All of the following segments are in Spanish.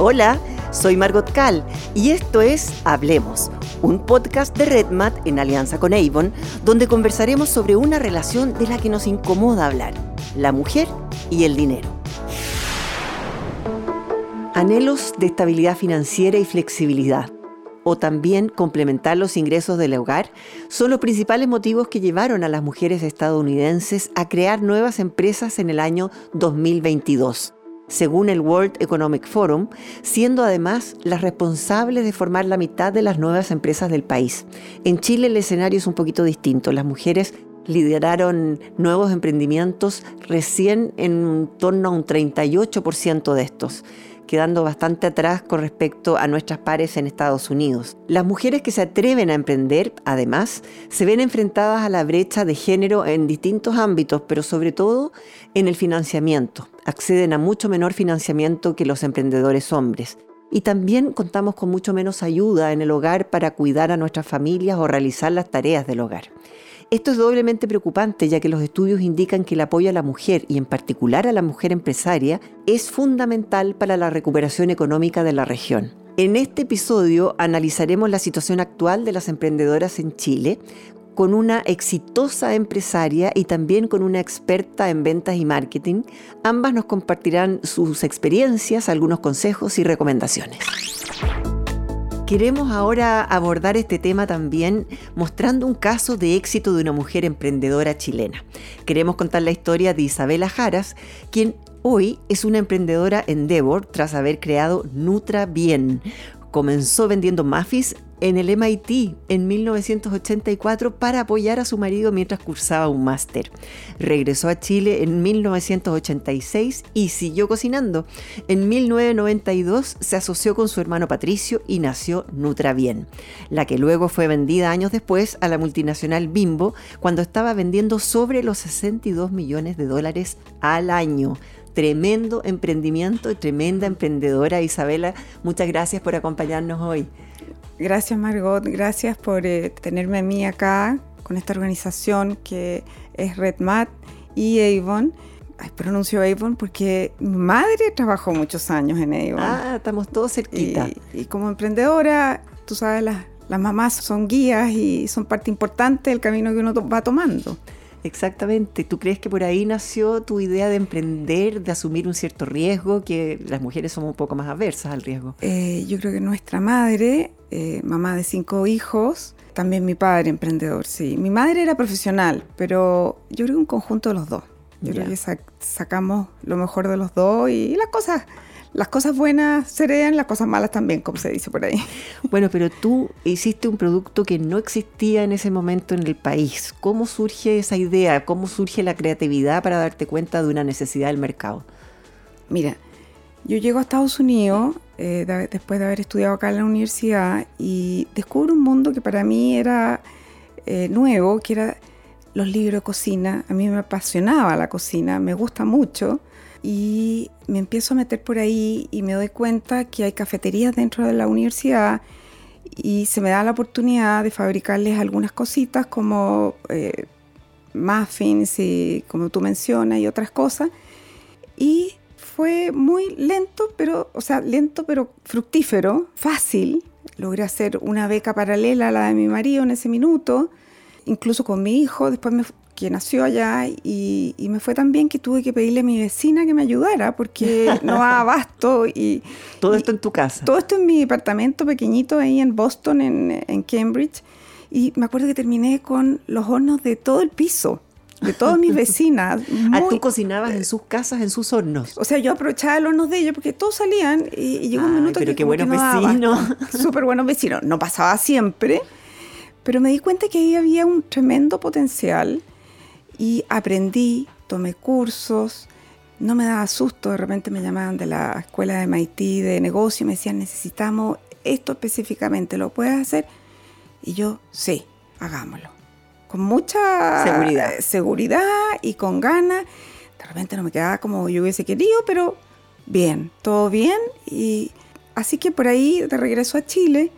Hola, soy Margot Kahl y esto es Hablemos, un podcast de RedMat en alianza con Avon, donde conversaremos sobre una relación de la que nos incomoda hablar, la mujer y el dinero. Anhelos de estabilidad financiera y flexibilidad o también complementar los ingresos del hogar son los principales motivos que llevaron a las mujeres estadounidenses a crear nuevas empresas en el año 2022 según el World Economic Forum, siendo además las responsables de formar la mitad de las nuevas empresas del país. En Chile el escenario es un poquito distinto. Las mujeres lideraron nuevos emprendimientos recién en torno a un 38% de estos quedando bastante atrás con respecto a nuestras pares en Estados Unidos. Las mujeres que se atreven a emprender, además, se ven enfrentadas a la brecha de género en distintos ámbitos, pero sobre todo en el financiamiento acceden a mucho menor financiamiento que los emprendedores hombres. Y también contamos con mucho menos ayuda en el hogar para cuidar a nuestras familias o realizar las tareas del hogar. Esto es doblemente preocupante ya que los estudios indican que el apoyo a la mujer y en particular a la mujer empresaria es fundamental para la recuperación económica de la región. En este episodio analizaremos la situación actual de las emprendedoras en Chile, con una exitosa empresaria y también con una experta en ventas y marketing. Ambas nos compartirán sus experiencias, algunos consejos y recomendaciones. Queremos ahora abordar este tema también mostrando un caso de éxito de una mujer emprendedora chilena. Queremos contar la historia de Isabela Jaras, quien hoy es una emprendedora Endeavor tras haber creado Nutra Bien. Comenzó vendiendo muffins en el MIT en 1984 para apoyar a su marido mientras cursaba un máster. Regresó a Chile en 1986 y siguió cocinando. En 1992 se asoció con su hermano Patricio y nació Nutrabien, la que luego fue vendida años después a la multinacional Bimbo cuando estaba vendiendo sobre los 62 millones de dólares al año tremendo emprendimiento, tremenda emprendedora. Isabela, muchas gracias por acompañarnos hoy. Gracias Margot, gracias por eh, tenerme a mí acá con esta organización que es RedMat y Avon. Ay, pronuncio Avon porque mi madre trabajó muchos años en Avon. Ah, estamos todos cerquita. Y, como emprendedora, tú sabes, las, las mamás son guías y son parte importante del camino que uno va tomando. Exactamente. ¿Tú crees que por ahí nació tu idea de emprender, de asumir un cierto riesgo, que las mujeres somos un poco más aversas al riesgo? Eh, yo creo que nuestra madre, eh, mamá de cinco hijos, también mi padre emprendedor, sí. Mi madre era profesional, pero yo creo que un conjunto de los dos. Yo creo que sacamos lo mejor de los dos y las cosas las cosas buenas se heredan, las cosas malas también, como se dice por ahí. Bueno, pero tú hiciste un producto que no existía en ese momento en el país. ¿Cómo surge esa idea? ¿Cómo surge la creatividad para darte cuenta de una necesidad del mercado? Mira, yo llego a Estados Unidos eh, después de haber estudiado acá en la universidad y descubro un mundo que para mí era eh, nuevo, que era los libros de cocina. A mí me apasionaba la cocina, me gusta mucho y me empiezo a meter por ahí y me doy cuenta que hay cafeterías dentro de la universidad y se me da la oportunidad de fabricarles algunas cositas como eh, muffins y como tú mencionas y otras cosas. Y fue muy lento, pero, o sea, lento pero fructífero, fácil. Logré hacer una beca paralela a la de mi marido en ese minuto, incluso con mi hijo. Después me que nació allá y, me fue tan bien que tuve que pedirle a mi vecina que me ayudara porque no abasto. Y, todo esto en tu casa. Todo esto en mi departamento pequeñito ahí en Boston, en, Cambridge. Y me acuerdo que terminé con los hornos de todo el piso de todas mis vecinas. ah, tú cocinabas en sus casas, en sus hornos. O sea, yo aprovechaba los hornos de ellos porque todos salían y, llegó un minuto pero qué buenos vecinos. Súper buenos vecinos. No pasaba siempre, pero me di cuenta que ahí había un tremendo potencial y aprendí, tomé cursos, no me daba susto, de repente me llamaban de la escuela de MIT de negocio y me decían, necesitamos esto específicamente, ¿lo puedes hacer? Y yo, sí, hagámoslo. Con mucha seguridad, seguridad y con ganas. De repente no me quedaba como yo hubiese querido, pero bien, todo bien. Y así que por ahí, de regreso a Chile,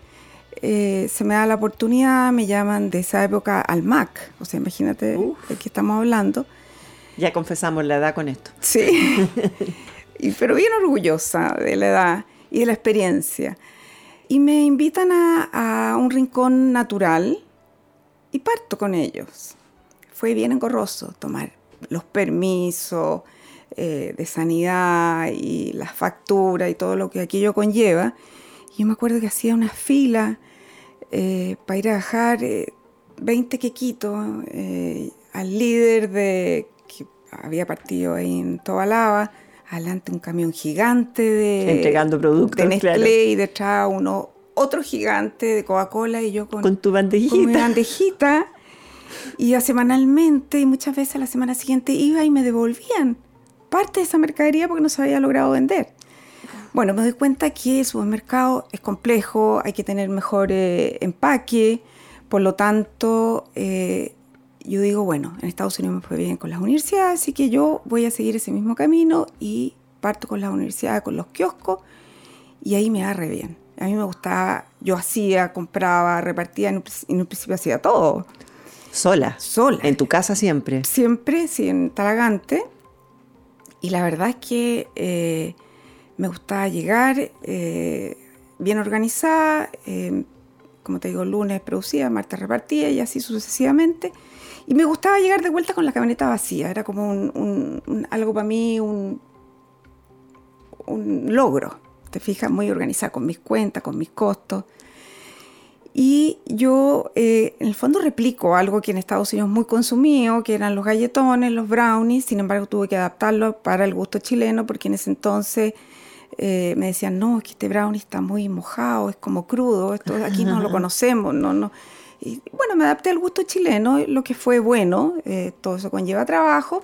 eh, se me da la oportunidad, me llaman de esa época al MAC, o sea, imagínate de qué estamos hablando. Ya confesamos la edad con esto. Sí, y, pero bien orgullosa de la edad. y de la experiencia. Y me invitan a, un rincón natural y parto con ellos. Fue bien engorroso tomar los permisos eh, de sanidad y las facturas y todo lo que aquello conlleva. Yo me acuerdo que hacía una fila eh, para ir a dejar 20 quequitos al líder de que había partido ahí en Tobalaba, adelante un camión gigante de entregando productos de Nestlé y detrás uno otro gigante de Coca-Cola y yo con, tu bandejita. Con mi bandejita. Y semanalmente y muchas veces a la semana siguiente iba y me devolvían parte de esa mercadería porque no se había logrado vender. Bueno, me doy cuenta que el supermercado es complejo, hay que tener mejor eh, empaque, por lo tanto, eh, yo digo, bueno, en Estados Unidos me fue bien con las universidades, así que yo voy a seguir ese mismo camino y parto con las universidades, con los kioscos, y ahí me agarré bien. A mí me gustaba, yo hacía, compraba, repartía, en un, principio hacía todo. ¿Sola? Sola. ¿En tu casa siempre? Siempre, sí, en Talagante. Y la verdad es que eh, me gustaba llegar eh, bien organizada, eh, como te digo, lunes producía, martes repartía y así sucesivamente. Y me gustaba llegar de vuelta con la camioneta vacía, era como un, algo para mí, un, logro, te fijas, muy organizada con mis cuentas, con mis costos. Y yo, eh, en el fondo, replico algo que en Estados Unidos muy consumido, que eran los galletones, los brownies. Sin embargo, tuve que adaptarlo para el gusto chileno, porque en ese entonces eh, me decían, no, es que este brownie está muy mojado, es como crudo, esto aquí no lo conocemos, no, no. Y bueno, me adapté al gusto chileno, lo que fue bueno, eh, todo eso conlleva trabajo.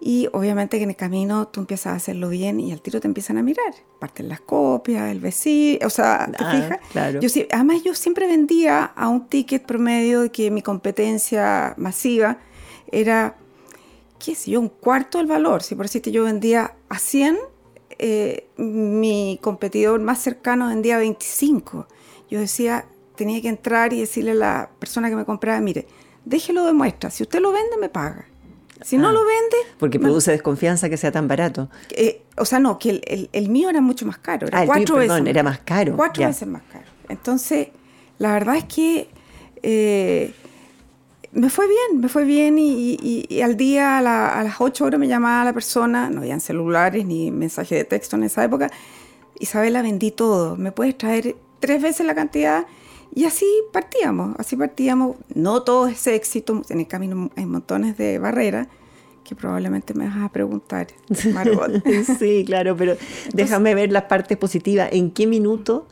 Y obviamente que en el camino tú empiezas a hacerlo bien y al tiro te empiezan a mirar. Parten las copias, el vecino, o sea, ¿te ah, fijas? Claro. Yo, además yo siempre vendía a un ticket promedio de que mi competencia masiva era, qué sé yo, un cuarto del valor. Si por decirte yo vendía a 100, eh, mi competidor más cercano vendía a 25. Yo decía, tenía que entrar y decirle a la persona que me compraba, mire, déjelo de muestra, si usted lo vende, me paga. Si no ah, lo vende... Porque produce desconfianza que sea tan barato. Eh, o sea, no, que el, mío era mucho más caro. Era ah, cuatro veces era más caro. Cuatro veces más caro. Entonces, la verdad es que eh, me fue bien, me fue bien y, al día, a, las ocho horas me llamaba la persona, no habían celulares ni mensaje de texto en esa época, Isabela, vendí todo, ¿me puedes traer tres veces la cantidad? Y así partíamos, así partíamos. No todo es éxito, en el camino hay montones de barreras que probablemente me vas a preguntar, Margot. sí, claro, pero déjame ver las partes positivas. ¿En qué minuto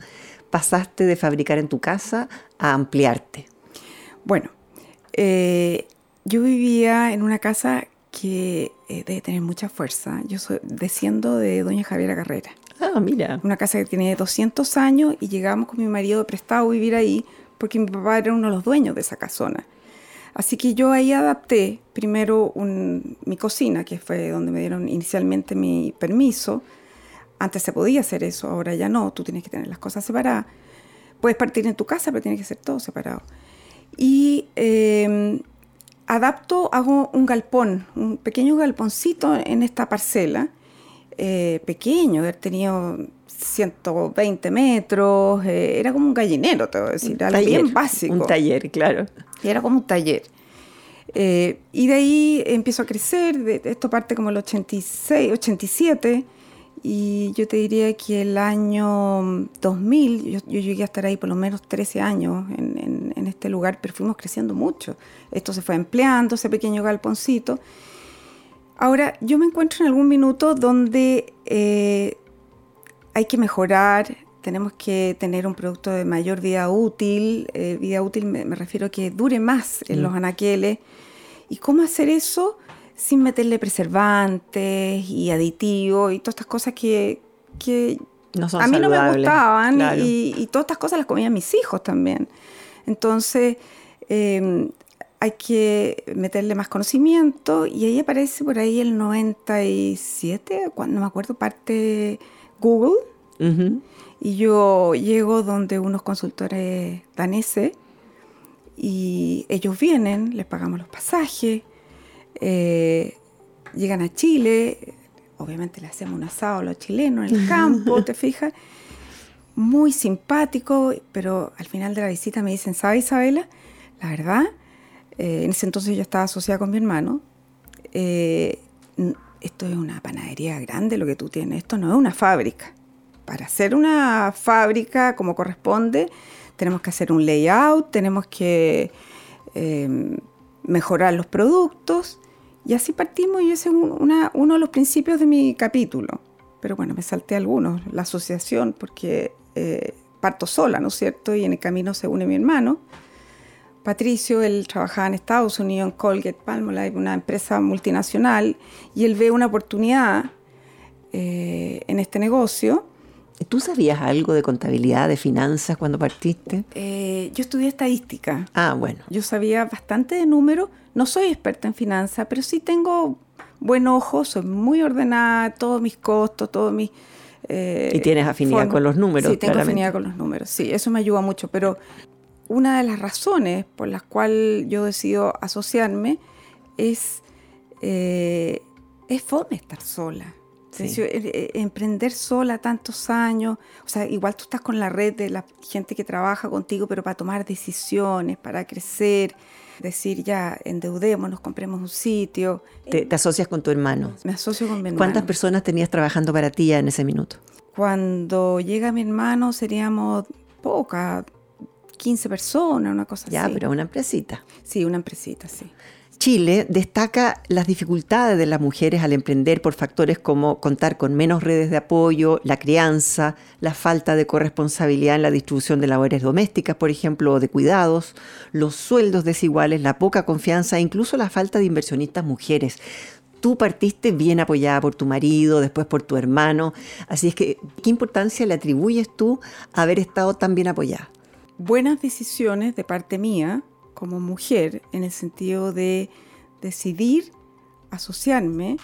pasaste de fabricar en tu casa a ampliarte? Bueno, eh, yo vivía en una casa que eh, debe tener mucha fuerza. Yo soy desciendo de doña Javiera Carrera. Ah, mira. Una casa que tiene 200 años y llegamos con mi marido prestado a vivir ahí porque mi papá era uno de los dueños de esa casona. Así que yo ahí adapté primero mi cocina, que fue donde me dieron inicialmente mi permiso. Antes se podía hacer eso, ahora ya no, tú tienes que tener las cosas separadas. Puedes partir en tu casa, pero tiene que ser todo separado. Y em, adapto, hago un galpón, un pequeño galponcito en esta parcela eh, pequeño, haber tenido 120 metros, eh, era como un gallinero, te voy a decir, algo bien básico. Un taller, claro. Era como un taller. Eh, y de ahí empiezo a crecer, de, esto parte como el 86, 87, y yo te diría que el año 2000, yo, llegué a estar ahí por lo menos 13 años en, en, este lugar, pero fuimos creciendo mucho. Esto se fue empleando, ese pequeño galponcito, Ahora, yo me encuentro en algún minuto donde eh, hay que mejorar, tenemos que tener un producto de mayor vida útil. Eh, vida útil me, refiero a que dure más en los anaqueles. ¿Y cómo hacer eso sin meterle preservantes y aditivos y todas estas cosas que, a mí no me gustaban y, todas estas cosas las comían mis hijos también. Entonces, em, hay que meterle más conocimiento y ahí aparece por ahí el 97, cuando no me acuerdo, parte Google. Y yo llego donde unos consultores daneses y ellos vienen, les pagamos los pasajes, eh, llegan a Chile, obviamente le hacemos un asado a los chilenos en el campo, ¿te fijas? Muy simpático, pero al final de la visita me dicen, ¿sabe Isabela? La verdad, eh, en ese entonces yo estaba asociada con mi hermano. Eh, esto es una panadería grande lo que tú tienes, esto no es una fábrica. Para hacer una fábrica como corresponde, tenemos que hacer un layout, tenemos que eh, mejorar los productos. Y así partimos y ese es uno de los principios de mi capítulo. Pero bueno, me salté algunos, la asociación, porque eh, parto sola, ¿no es cierto? Y en el camino se une mi hermano. Patricio, él trabajaba en Estados Unidos, en Colgate Palmolive, una empresa multinacional, y él ve una oportunidad eh, en este negocio ¿Tú sabías algo de contabilidad, de finanzas cuando partiste? Eh, yo estudié estadística. Ah, bueno. Yo sabía bastante de números. No soy experta en finanzas, pero sí tengo buen ojo, soy muy ordenada, todos mis costos, todos mis... Eh, y tienes afinidad con los números. Sí, tengo afinidad con los números. Sí, eso me ayuda mucho. Pero una de las razones por las cuales yo decido asociarme es, eh, es fome estar sola. Eh, eh, emprender sola tantos años, o sea, igual tú estás con la red de la gente que trabaja contigo, pero para tomar decisiones, para crecer, decir ya, endeudémonos, compremos un sitio. ¿Te, asocias con tu hermano? Me asocio con mi hermano. ¿Cuántas personas tenías trabajando para ti en ese minuto? Cuando llega mi hermano seríamos pocas, 15 personas, una cosa así. Ya, pero una empresita. Sí, una empresita, sí. Chile destaca las dificultades de las mujeres al emprender por factores como contar con menos redes de apoyo, la crianza, la falta de corresponsabilidad en la distribución de labores domésticas, por ejemplo, o de cuidados, los sueldos desiguales, la poca confianza e incluso la falta de inversionistas mujeres. Tú partiste bien apoyada por tu marido, después por tu hermano, así es que, ¿qué importancia le atribuyes tú a haber estado tan bien apoyada? Buenas decisiones de parte mía, como mujer en el sentido de decidir asociarme,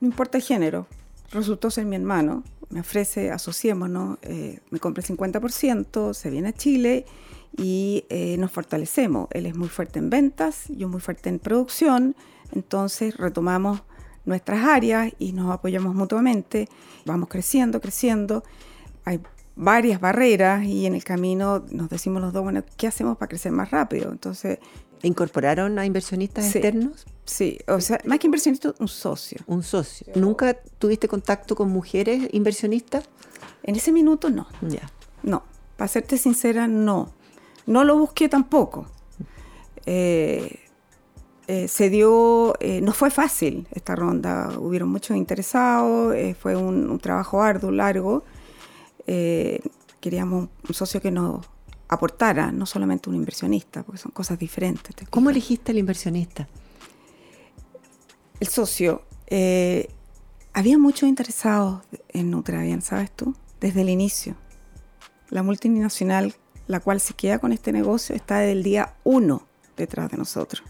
no importa el género, resultó ser mi hermano, me ofrece asociémonos, eh, me compra el 50%, se viene a Chile y eh, nos fortalecemos. Él es muy fuerte en ventas, yo muy fuerte en producción, entonces retomamos nuestras áreas y nos apoyamos mutuamente, vamos creciendo, creciendo. Hay varias barreras y en el camino nos decimos los dos, bueno, ¿qué hacemos para crecer más rápido? Entonces... ¿Incorporaron a inversionistas externos? Sí, o sea, más que inversionistas, un socio. Un socio. ¿Nunca tuviste contacto con mujeres inversionistas? En ese minuto no. Ya. No, para serte sincera, no. No lo busqué tampoco. Eh, eh, se dio, eh, no fue fácil esta ronda, hubieron muchos interesados, fue un, trabajo arduo, largo, eh, queríamos un socio que nos aportara, no solamente un inversionista, porque son cosas diferentes. ¿Cómo elegiste al inversionista? El socio. Eh, había muchos interesados en Nutravian, ¿sabes tú? Desde el inicio. La multinacional, la cual se queda con este negocio, está desde el día uno detrás de nosotros.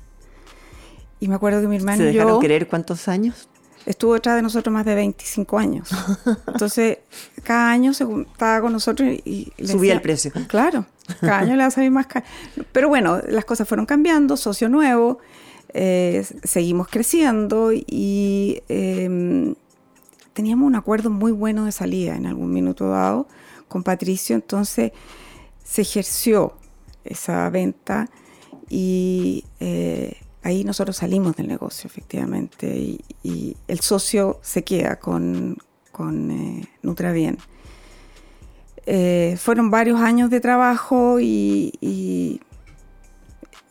Y me acuerdo que mi hermano ¿Se dejaron yo, querer cuántos años? Estuvo detrás de nosotros más de 25 años. Entonces, cada año se estaba con nosotros y... Subía el precio. Claro, cada año le va a salir más caro. Pero bueno, las cosas fueron cambiando, socio nuevo, eh, seguimos creciendo y em, teníamos un acuerdo muy bueno de salida en algún minuto dado con Patricio, entonces se ejerció esa venta y... Eh, ahí nosotros salimos del negocio, efectivamente, y, el socio se queda con, con eh, Nutrabien. Eh, fueron varios años de trabajo y,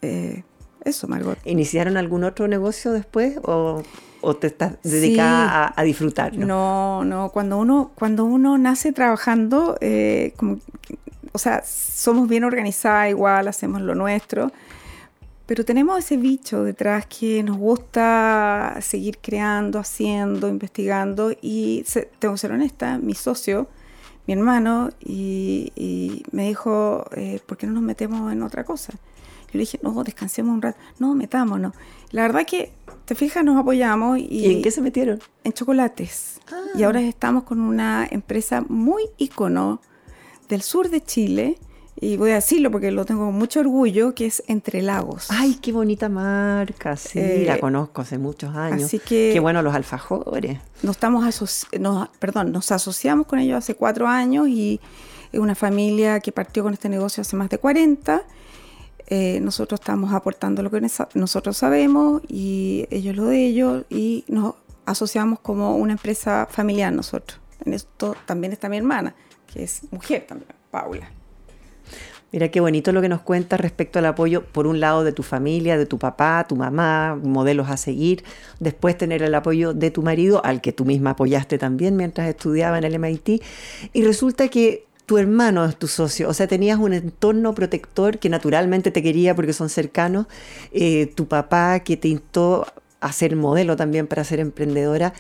eh, eso, Margot. ¿Iniciaron algún otro negocio después o, te estás dedicada a, disfrutar? ¿no? no, Cuando uno, cuando uno nace trabajando, como, o sea, somos bien organizadas igual, hacemos lo nuestro pero tenemos ese bicho detrás que nos gusta seguir creando, haciendo, investigando y tengo que ser honesta, mi socio, mi hermano, y, me dijo, eh, ¿por qué no nos metemos en otra cosa? Yo le dije, no, descansemos un rato, no, metámonos. La verdad que, te fijas, nos apoyamos. ¿Y, ¿Y en qué se metieron? En chocolates. Ah. Y ahora estamos con una empresa muy ícono del sur de Chile, y voy a decirlo porque lo tengo con mucho orgullo, que es Entre Lagos. Ay, qué bonita marca, sí, eh, la conozco hace muchos años. Así que... Qué bueno los alfajores. Nos, estamos nos, perdón, nos asociamos con ellos hace cuatro años y es una familia que partió con este negocio hace más de 40. Eh, nosotros estamos aportando lo que nosotros sabemos y ellos lo de ellos y nos asociamos como una empresa familiar nosotros. En esto también está mi hermana, que es mujer también, Paula. Mira qué bonito lo que nos cuentas respecto al apoyo, por un lado, de tu familia, de tu papá, tu mamá, modelos a seguir, después tener el apoyo de tu marido, al que tú misma apoyaste también mientras estudiaba en el MIT, y resulta que tu hermano es tu socio, o sea, tenías un entorno protector que naturalmente te quería porque son cercanos, eh, tu papá que te instó a ser modelo también para ser emprendedora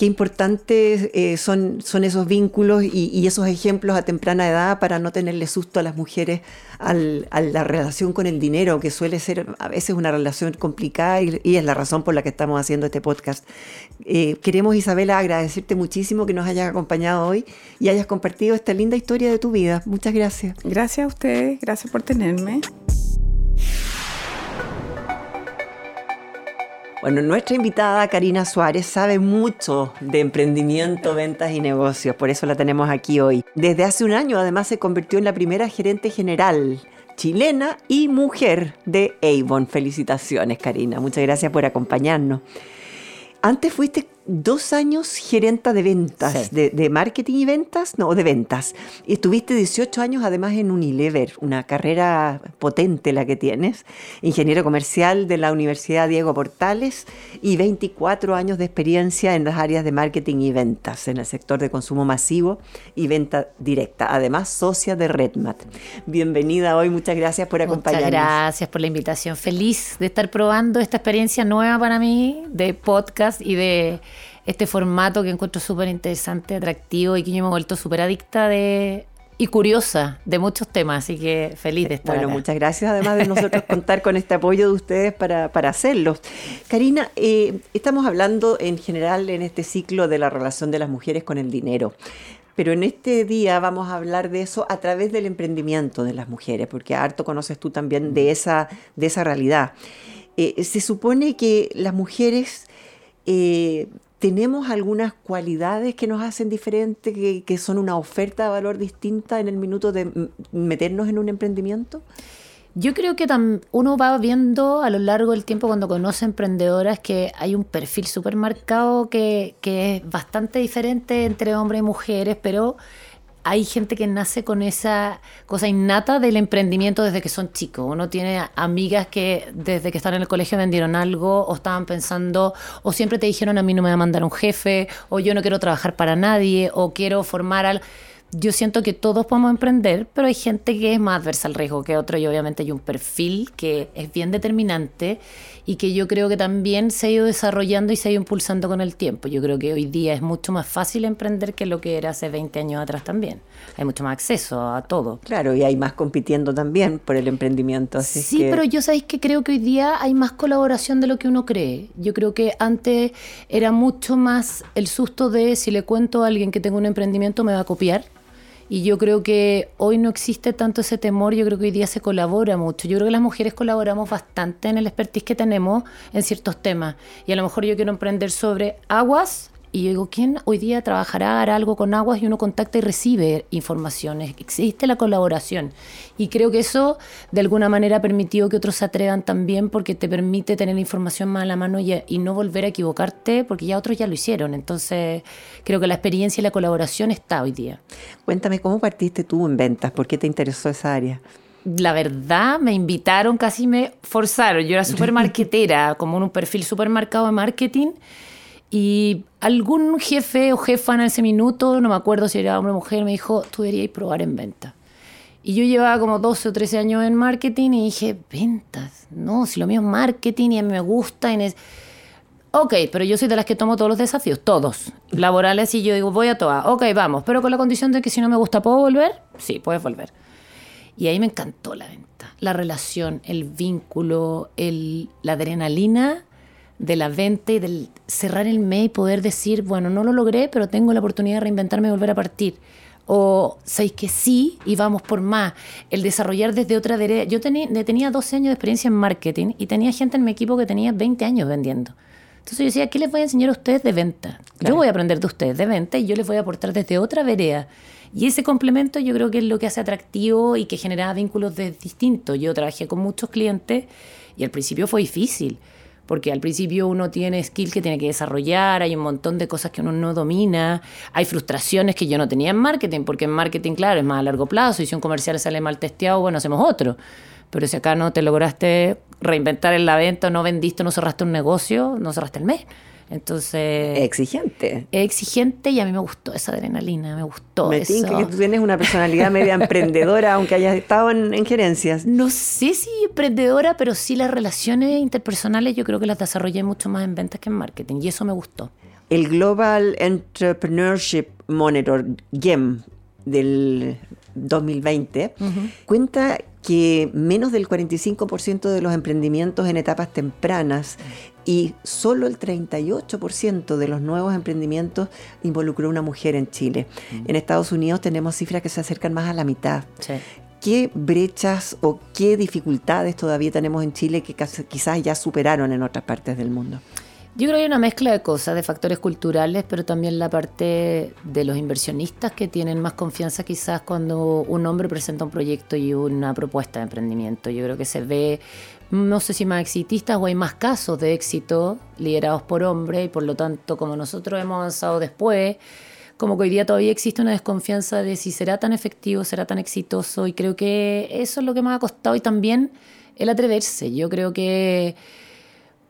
qué importantes eh, son, son esos vínculos y, esos ejemplos a temprana edad para no tenerle susto a las mujeres a la relación con el dinero, que suele ser a veces una relación complicada y, es la razón por la que estamos haciendo este podcast. Eh, queremos, Isabela, agradecerte muchísimo que nos hayas acompañado hoy y hayas compartido esta linda historia de tu vida. Muchas gracias. Gracias a ustedes, gracias por tenerme. Bueno, nuestra invitada Karina Suárez sabe mucho de emprendimiento, ventas y negocios, por eso la tenemos aquí hoy. Desde hace un año además se convirtió en la primera gerente general chilena y mujer de Avon. Felicitaciones Karina, muchas gracias por acompañarnos. Antes fuiste dos años gerenta de ventas, de, marketing y ventas, no, de ventas. Y estuviste 18 años además en Unilever, una carrera potente la que tienes, ingeniero comercial de la Universidad Diego Portales y 24 años de experiencia en las áreas de marketing y ventas, en el sector de consumo masivo y venta directa. Además, socia de Redmat. Bienvenida hoy, muchas gracias por acompañarnos. Muchas gracias por la invitación. Feliz de estar probando esta experiencia nueva para mí de podcast y de este formato que encuentro súper interesante, atractivo y que yo me he vuelto súper adicta de y curiosa de muchos temas, así que feliz de estar Bueno, muchas gracias además de nosotros contar con este apoyo de ustedes para, para hacerlo. Karina, eh, estamos hablando en general en este ciclo de la relación de las mujeres con el dinero. Pero en este día vamos a hablar de eso a través del emprendimiento de las mujeres, porque harto conoces tú también de esa, de esa realidad. Eh, se supone que las mujeres eh, tenemos algunas cualidades que nos hacen diferentes, que, son una oferta de valor distinta en el minuto de meternos en un emprendimiento? Yo creo que uno va viendo a lo largo del tiempo cuando conoce emprendedoras que hay un perfil súper marcado que, que es bastante diferente entre hombres y mujeres, pero hay gente que nace con esa cosa innata del emprendimiento desde que son chicos. Uno tiene amigas que desde que están en el colegio vendieron algo o estaban pensando o siempre te dijeron a mí no me va a mandar un jefe o yo no quiero trabajar para nadie o quiero formar al yo siento que todos podemos emprender, pero hay gente que es más adversa al riesgo que otro y obviamente hay un perfil que es bien determinante y que yo creo que también se ha ido desarrollando y se ha ido impulsando con el tiempo. Yo creo que hoy día es mucho más fácil emprender que lo que era hace 20 años atrás también. Hay mucho más acceso a todo. Claro, y hay más compitiendo también por el emprendimiento. sí, pero yo sabéis que creo que hoy día hay más colaboración de lo que uno cree. Yo creo que antes era mucho más el susto de si le cuento a alguien que tengo un emprendimiento me va a copiar y yo creo que hoy no existe tanto ese temor, yo creo que hoy día se colabora mucho. Yo creo que las mujeres colaboramos bastante en el expertise que tenemos en ciertos temas. Y a lo mejor yo quiero emprender sobre aguas y yo digo, ¿quién hoy día trabajará, hará algo con aguas? Y uno contacta y recibe informaciones. Existe la colaboración. Y creo que eso de alguna manera ha permitido que otros se atrevan también porque te permite tener información más a la mano y, y, no volver a equivocarte porque ya otros ya lo hicieron. Entonces creo que la experiencia y la colaboración está hoy día. Cuéntame, ¿cómo partiste tú en ventas? ¿Por qué te interesó esa área? la verdad, me invitaron, casi me forzaron. Yo era súper marketera, como en un perfil súper marcado de marketing. Y algún jefe o jefa en ese minuto, no me acuerdo si era hombre o mujer, me dijo, tú deberías probar en venta. Y yo llevaba como 12 o 13 años en marketing y dije, ventas, no, si lo mío es marketing y a mí me gusta. Y. Ok, pero yo soy de las que tomo todos los desafíos, todos, laborales, y yo digo, voy a todas. Ok, vamos, pero con la condición de que si no me gusta, ¿puedo volver? Sí, puedes volver. Y ahí me encantó la venta, la relación, el vínculo, el, la adrenalina de la venta y del cerrar el mes y poder decir, bueno, no lo logré, pero tengo la oportunidad de reinventarme y volver a partir. O sabéis que sí y vamos por más. El desarrollar desde otra vereda. Yo tenía, tenía 12 años de experiencia en marketing y tenía gente en mi equipo que tenía 20 años vendiendo. Entonces yo decía, ¿qué les voy a enseñar a ustedes de venta? Yo voy a aprender de ustedes de venta y yo les voy a aportar desde otra vereda. Y ese complemento yo creo que es lo que hace atractivo y que genera vínculos distintos. Yo trabajé con muchos clientes y al principio fue difícil, porque al principio uno tiene skill que tiene que desarrollar, hay un montón de cosas que uno no domina, hay frustraciones que yo no tenía en marketing, porque en marketing, claro, es más a largo plazo y si un comercial sale mal testeado, bueno, hacemos otro. Pero si acá no te lograste reinventar en la venta, no vendiste, no cerraste un negocio, no cerraste el mes. Entonces. Exigente. Exigente y a mí me gustó esa adrenalina, me gustó me eso. que tú tienes una personalidad media emprendedora, aunque hayas estado en, gerencias. No sé si emprendedora, pero sí las relaciones interpersonales yo creo que las desarrollé mucho más en ventas que en marketing y eso me gustó. El Global Entrepreneurship Monitor, GEM, del 2020, cuenta que menos del 45% de los emprendimientos en etapas tempranas y solo el 38% de los nuevos emprendimientos involucró a una mujer en Chile. En Estados Unidos tenemos cifras que se acercan más a la mitad. ¿Qué brechas o qué dificultades todavía tenemos en Chile que quizás ya superaron en otras partes del mundo? Yo creo que hay una mezcla de cosas, de factores culturales, pero también la parte de los inversionistas que tienen más confianza quizás cuando un hombre presenta un proyecto y una propuesta de emprendimiento. Yo creo que se ve, no sé si más exitistas o hay más casos de éxito liderados por hombres y por lo tanto como nosotros hemos avanzado después, como que hoy día todavía existe una desconfianza de si será tan efectivo, será tan exitoso y creo que eso es lo que me ha costado y también el atreverse. Yo creo que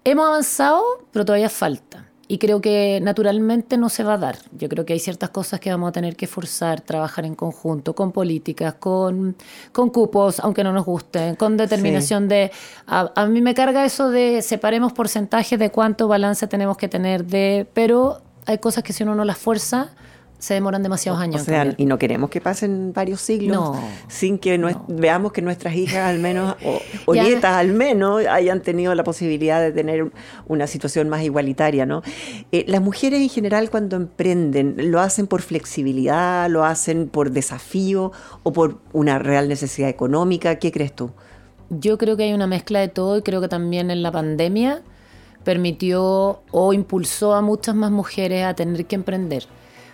Hemos avanzado, pero todavía falta. Y creo que naturalmente no se va a dar. Yo creo que hay ciertas cosas que vamos a tener que forzar, trabajar en conjunto, con políticas, con, con cupos, aunque no nos gusten, con determinación de... A, a, mí me carga eso de separemos porcentajes de cuánto balance tenemos que tener de... Pero hay cosas que si uno no las fuerza, se demoran demasiados años. O sea, y no queremos que pasen varios siglos sin que veamos que nuestras hijas al menos, o, nietas al menos, hayan tenido la posibilidad de tener una situación más igualitaria, ¿no? Eh, las mujeres en general cuando emprenden, ¿lo hacen por flexibilidad, lo hacen por desafío o por una real necesidad económica? ¿Qué crees tú? Yo creo que hay una mezcla de todo y creo que también en la pandemia permitió o impulsó a muchas más mujeres a tener que emprender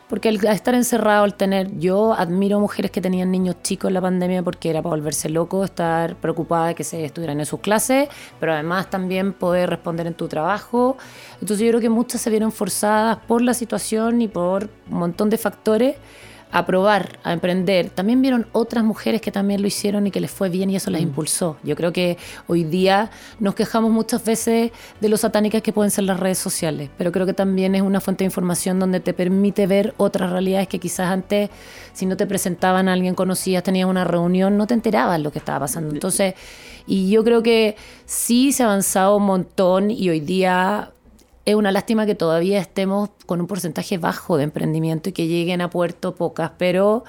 porque al estar encerrado, al tener, yo admiro mujeres que tenían niños chicos en la pandemia porque era para volverse loco, estar preocupada de que se estuvieran en sus clases, pero además también poder responder en tu trabajo. Entonces yo creo que muchas se vieron forzadas por la situación y por un montón de factores a probar, a emprender. También vieron otras mujeres que también lo hicieron y que les fue bien y eso les mm. impulsó. Yo creo que hoy día nos quejamos muchas veces de lo satánicas que pueden ser las redes sociales, pero creo que también es una fuente de información donde te permite ver otras realidades que quizás antes, si no te presentaban a alguien conocido, tenías una reunión, no te enterabas lo que estaba pasando. Entonces, y yo creo que sí se ha avanzado un montón y hoy día es una lástima que todavía estemos con un porcentaje bajo de emprendimiento y que lleguen a puerto pocas, pero,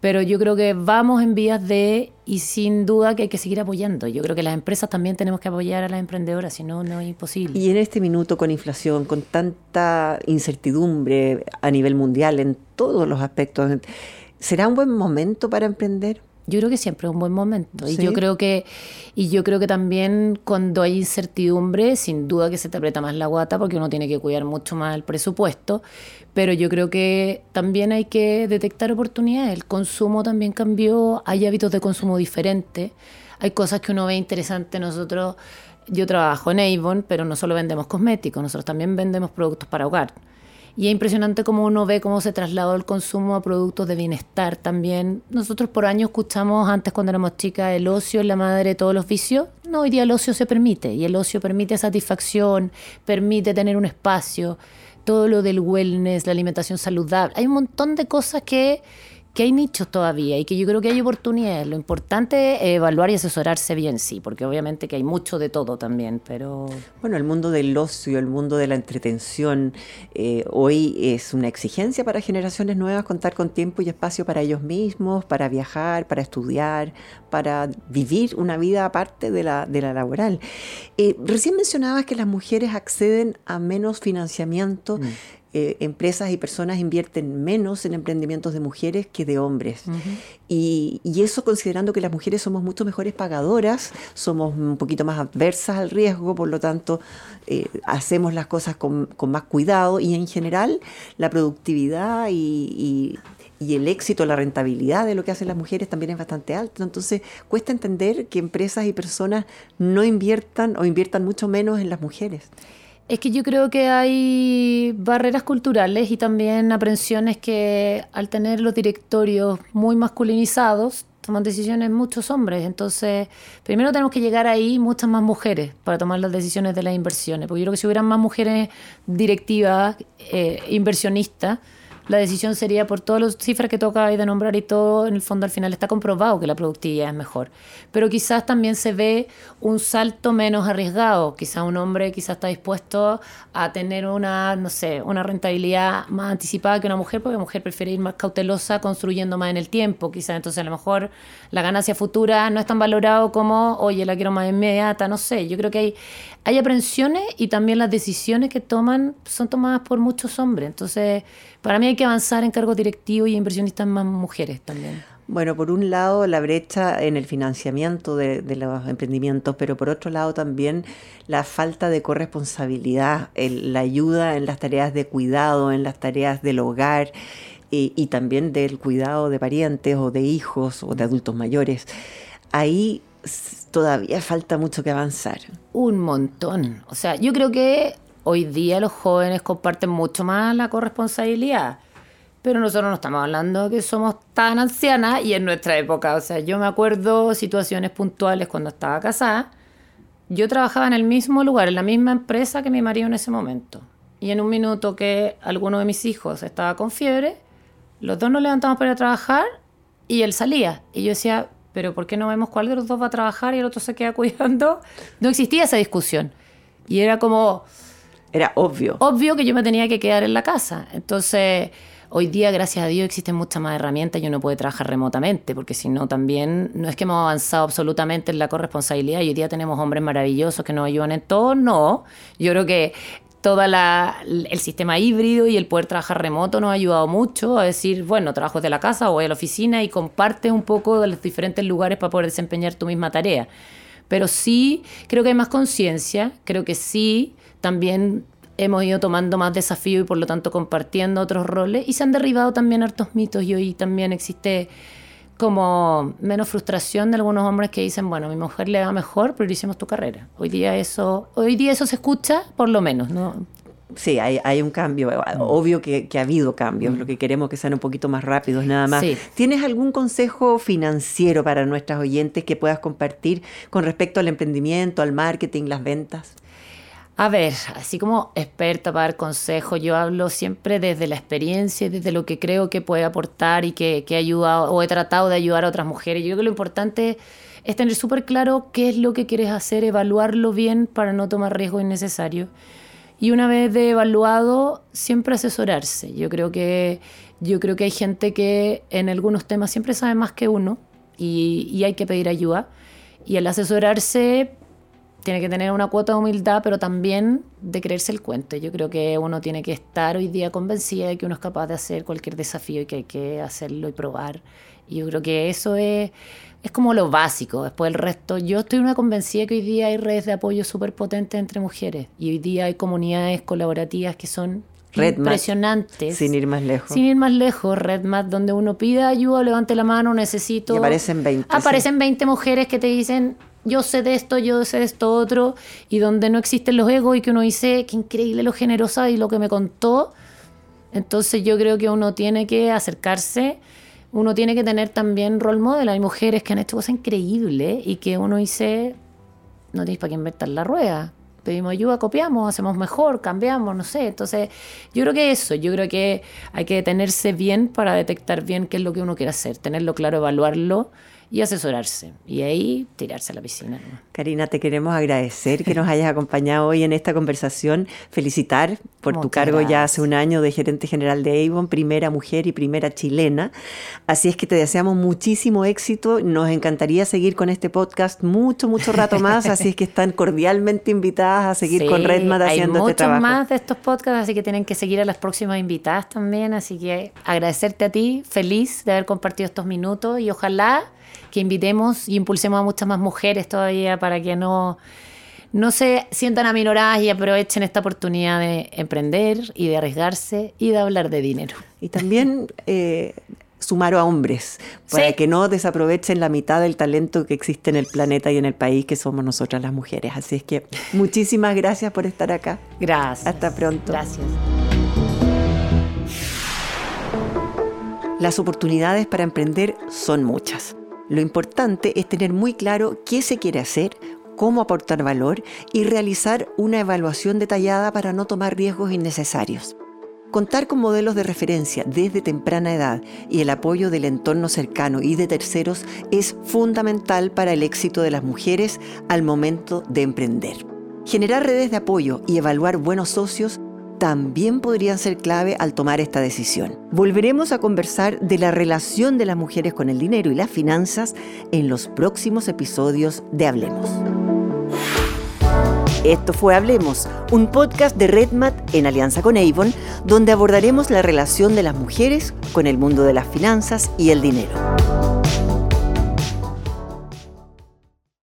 pero yo creo que vamos en vías de, y sin duda que hay que seguir apoyando. Yo creo que las empresas también tenemos que apoyar a las emprendedoras, si no, no es imposible. Y en este minuto con inflación, con tanta incertidumbre a nivel mundial en todos los aspectos, ¿será un buen momento para emprender? Yo creo que siempre es un buen momento. Y yo creo que, y yo creo que también cuando hay incertidumbre, sin duda que se te aprieta más la guata porque uno tiene que cuidar mucho más el presupuesto. Pero yo creo que también hay que detectar oportunidades. El consumo también cambió, hay hábitos de consumo diferentes. Hay cosas que uno ve interesantes. Nosotros, yo trabajo en Avon, pero no solo vendemos cosméticos, nosotros también vendemos productos para hogar. Y es impresionante cómo uno ve cómo se trasladó el consumo a productos de bienestar también. Nosotros por años escuchamos antes cuando éramos chicas el ocio es la madre de todos los vicios. No, hoy día el ocio se permite y el ocio permite satisfacción, permite tener un espacio, todo lo del wellness, la alimentación saludable. Hay un montón de cosas que que hay nichos todavía y que yo creo que hay oportunidades. Lo importante es evaluar y asesorarse bien, sí, porque obviamente que hay mucho de todo también, pero... Bueno, el mundo del ocio, el mundo de la entretención, eh, hoy es una exigencia para generaciones nuevas contar con tiempo y espacio para ellos mismos, para viajar, para estudiar, para vivir una vida aparte de la, de la laboral. Eh, recién mencionabas que las mujeres acceden a menos financiamiento. Mm. Eh, empresas y personas invierten menos en emprendimientos de mujeres que de hombres. y, eso considerando que las mujeres somos mucho mejores pagadoras, somos un poquito más adversas al riesgo, por lo tanto eh, hacemos las cosas con, más cuidado y en general la productividad y, y el éxito, la rentabilidad de lo que hacen las mujeres también es bastante alto. Entonces, cuesta entender que empresas y personas no inviertan o inviertan mucho menos en las mujeres. Es que yo creo que hay barreras culturales y también aprensiones que al tener los directorios muy masculinizados, toman decisiones muchos hombres. Entonces, primero tenemos que llegar ahí muchas más mujeres para tomar las decisiones de las inversiones. Porque yo creo que si hubieran más mujeres directivas, eh, inversionistas, la decisión sería por todas las cifras que toca de nombrar y todo, en el fondo al final está comprobado que la productividad es mejor. Pero quizás también se ve un salto menos arriesgado. Quizás un hombre quizás está dispuesto a tener una, no sé, una rentabilidad más anticipada que una mujer, porque la mujer prefiere ir más cautelosa construyendo más en el tiempo. Quizás entonces a lo mejor la ganancia futura no es tan valorado como, oye, la quiero más inmediata, no sé. Yo creo que hay, hay aprensiones y también las decisiones que toman son tomadas por muchos hombres. Entonces, para mí hay que avanzar en cargos directivos y inversionistas más mujeres también. Bueno, por un lado la brecha en el financiamiento de, los emprendimientos, pero por otro lado también la falta de corresponsabilidad, la ayuda en las tareas de cuidado, en las tareas del hogar y, y también del cuidado de parientes o de hijos o de adultos mayores. Ahí todavía falta mucho que avanzar. Un montón. O sea, yo creo que Hoy día los jóvenes comparten mucho más la corresponsabilidad. Pero nosotros no estamos hablando que somos tan ancianas y en nuestra época. O sea, yo me acuerdo situaciones puntuales cuando estaba casada. Yo trabajaba en el mismo lugar, en la misma empresa que mi marido en ese momento. Y en un minuto que alguno de mis hijos estaba con fiebre, los dos nos levantamos para ir a trabajar y él salía. Y yo decía, pero ¿por qué no vemos cuál de los dos va a trabajar y el otro se queda cuidando? No existía esa discusión. Y era como, era obvio. Obvio que yo me tenía que quedar en la casa. Entonces, hoy día, gracias a Dios, existen muchas más herramientas y uno puede trabajar remotamente, porque si no, también no es que hemos avanzado absolutamente en la corresponsabilidad y hoy día tenemos hombres maravillosos que nos ayudan en todo. No, yo creo que todo el sistema híbrido y el poder trabajar remoto nos ha ayudado mucho a decir, bueno, trabajo desde la casa o a la oficina y comparte un poco de los diferentes lugares para poder desempeñar tu misma tarea. Pero sí, creo que hay más conciencia, creo que sí también hemos ido tomando más desafío y por lo tanto compartiendo otros roles y se han derribado también hartos mitos y hoy también existe como menos frustración de algunos hombres que dicen, bueno, a mi mujer le va mejor, prioricemos tu carrera. Hoy día eso, hoy día eso se escucha, por lo menos, ¿no? Sí, hay, hay un cambio, mm. obvio que, que, ha habido cambios, mm. lo que queremos que sean un poquito más rápidos, nada más. ¿Tienes algún consejo financiero para nuestras oyentes que puedas compartir con respecto al emprendimiento, al marketing, las ventas? A ver, así como experta para dar consejos, yo hablo siempre desde la experiencia, desde lo que creo que puede aportar y que, que he ayudado o he tratado de ayudar a otras mujeres. Yo creo que lo importante es tener súper claro qué es lo que quieres hacer, evaluarlo bien para no tomar riesgos innecesarios. Y una vez de evaluado, siempre asesorarse. Yo creo que, yo creo que hay gente que en algunos temas siempre sabe más que uno y, y hay que pedir ayuda. Y el asesorarse tiene que tener una cuota de humildad, pero también de creerse el cuento. Yo creo que uno tiene que estar hoy día convencida de que uno es capaz de hacer cualquier desafío y que hay que hacerlo y probar. Y yo creo que eso es, es como lo básico. Después el resto, yo estoy una convencida que hoy día hay redes de apoyo súper potentes entre mujeres y hoy día hay comunidades colaborativas que son impresionantes. sin ir más lejos. Sin ir más lejos, RedMat, donde uno pide ayuda, levante la mano, necesito. Y aparecen 20. Aparecen 20 mujeres que te dicen, yo sé de esto, yo sé de esto otro, y donde no existen los egos y que uno dice, qué increíble lo generosa y lo que me contó. Entonces yo creo que uno tiene que acercarse, uno tiene que tener también role model. Hay mujeres que han hecho cosas increíbles y que uno dice, no tienes para qué inventar la rueda. Pedimos ayuda, copiamos, hacemos mejor, cambiamos, no sé. Entonces, yo creo que eso, yo creo que hay que detenerse bien para detectar bien qué es lo que uno quiere hacer, tenerlo claro, evaluarlo y asesorarse. Y ahí tirarse a la piscina. Karina, te queremos agradecer que nos hayas acompañado hoy en esta conversación. Felicitar por tu cargo ya hace un año de gerente general de Avon, primera mujer y primera chilena. Así es que te deseamos muchísimo éxito. Nos encantaría seguir con este podcast mucho, mucho rato más. Así es que están cordialmente invitadas a seguir con Redmad haciendo este trabajo. Hay muchos más de estos podcasts, así que tienen que seguir a las próximas invitadas también. Así que agradecerte a ti, feliz de haber compartido estos minutos y ojalá que invitemos y impulsemos a muchas más mujeres todavía para que no, no se sientan aminoradas y aprovechen esta oportunidad de emprender y de arriesgarse y de hablar de dinero. Y también eh, sumar a hombres, para que no desaprovechen la mitad del talento que existe en el planeta y en el país, que somos nosotras las mujeres. Así es que muchísimas gracias por estar acá. Gracias. Hasta pronto. Gracias. Las oportunidades para emprender son muchas. Lo importante es tener muy claro qué se quiere hacer, cómo aportar valor y realizar una evaluación detallada para no tomar riesgos innecesarios. Contar con modelos de referencia desde temprana edad y el apoyo del entorno cercano y de terceros es fundamental para el éxito de las mujeres al momento de emprender. Generar redes de apoyo y evaluar buenos socios también podrían ser clave al tomar esta decisión. Volveremos a conversar de la relación de las mujeres con el dinero y las finanzas en los próximos episodios de Hablemos. Esto fue Hablemos, un podcast de RedMat en alianza con Avon, donde abordaremos la relación de las mujeres con el mundo de las finanzas y el dinero.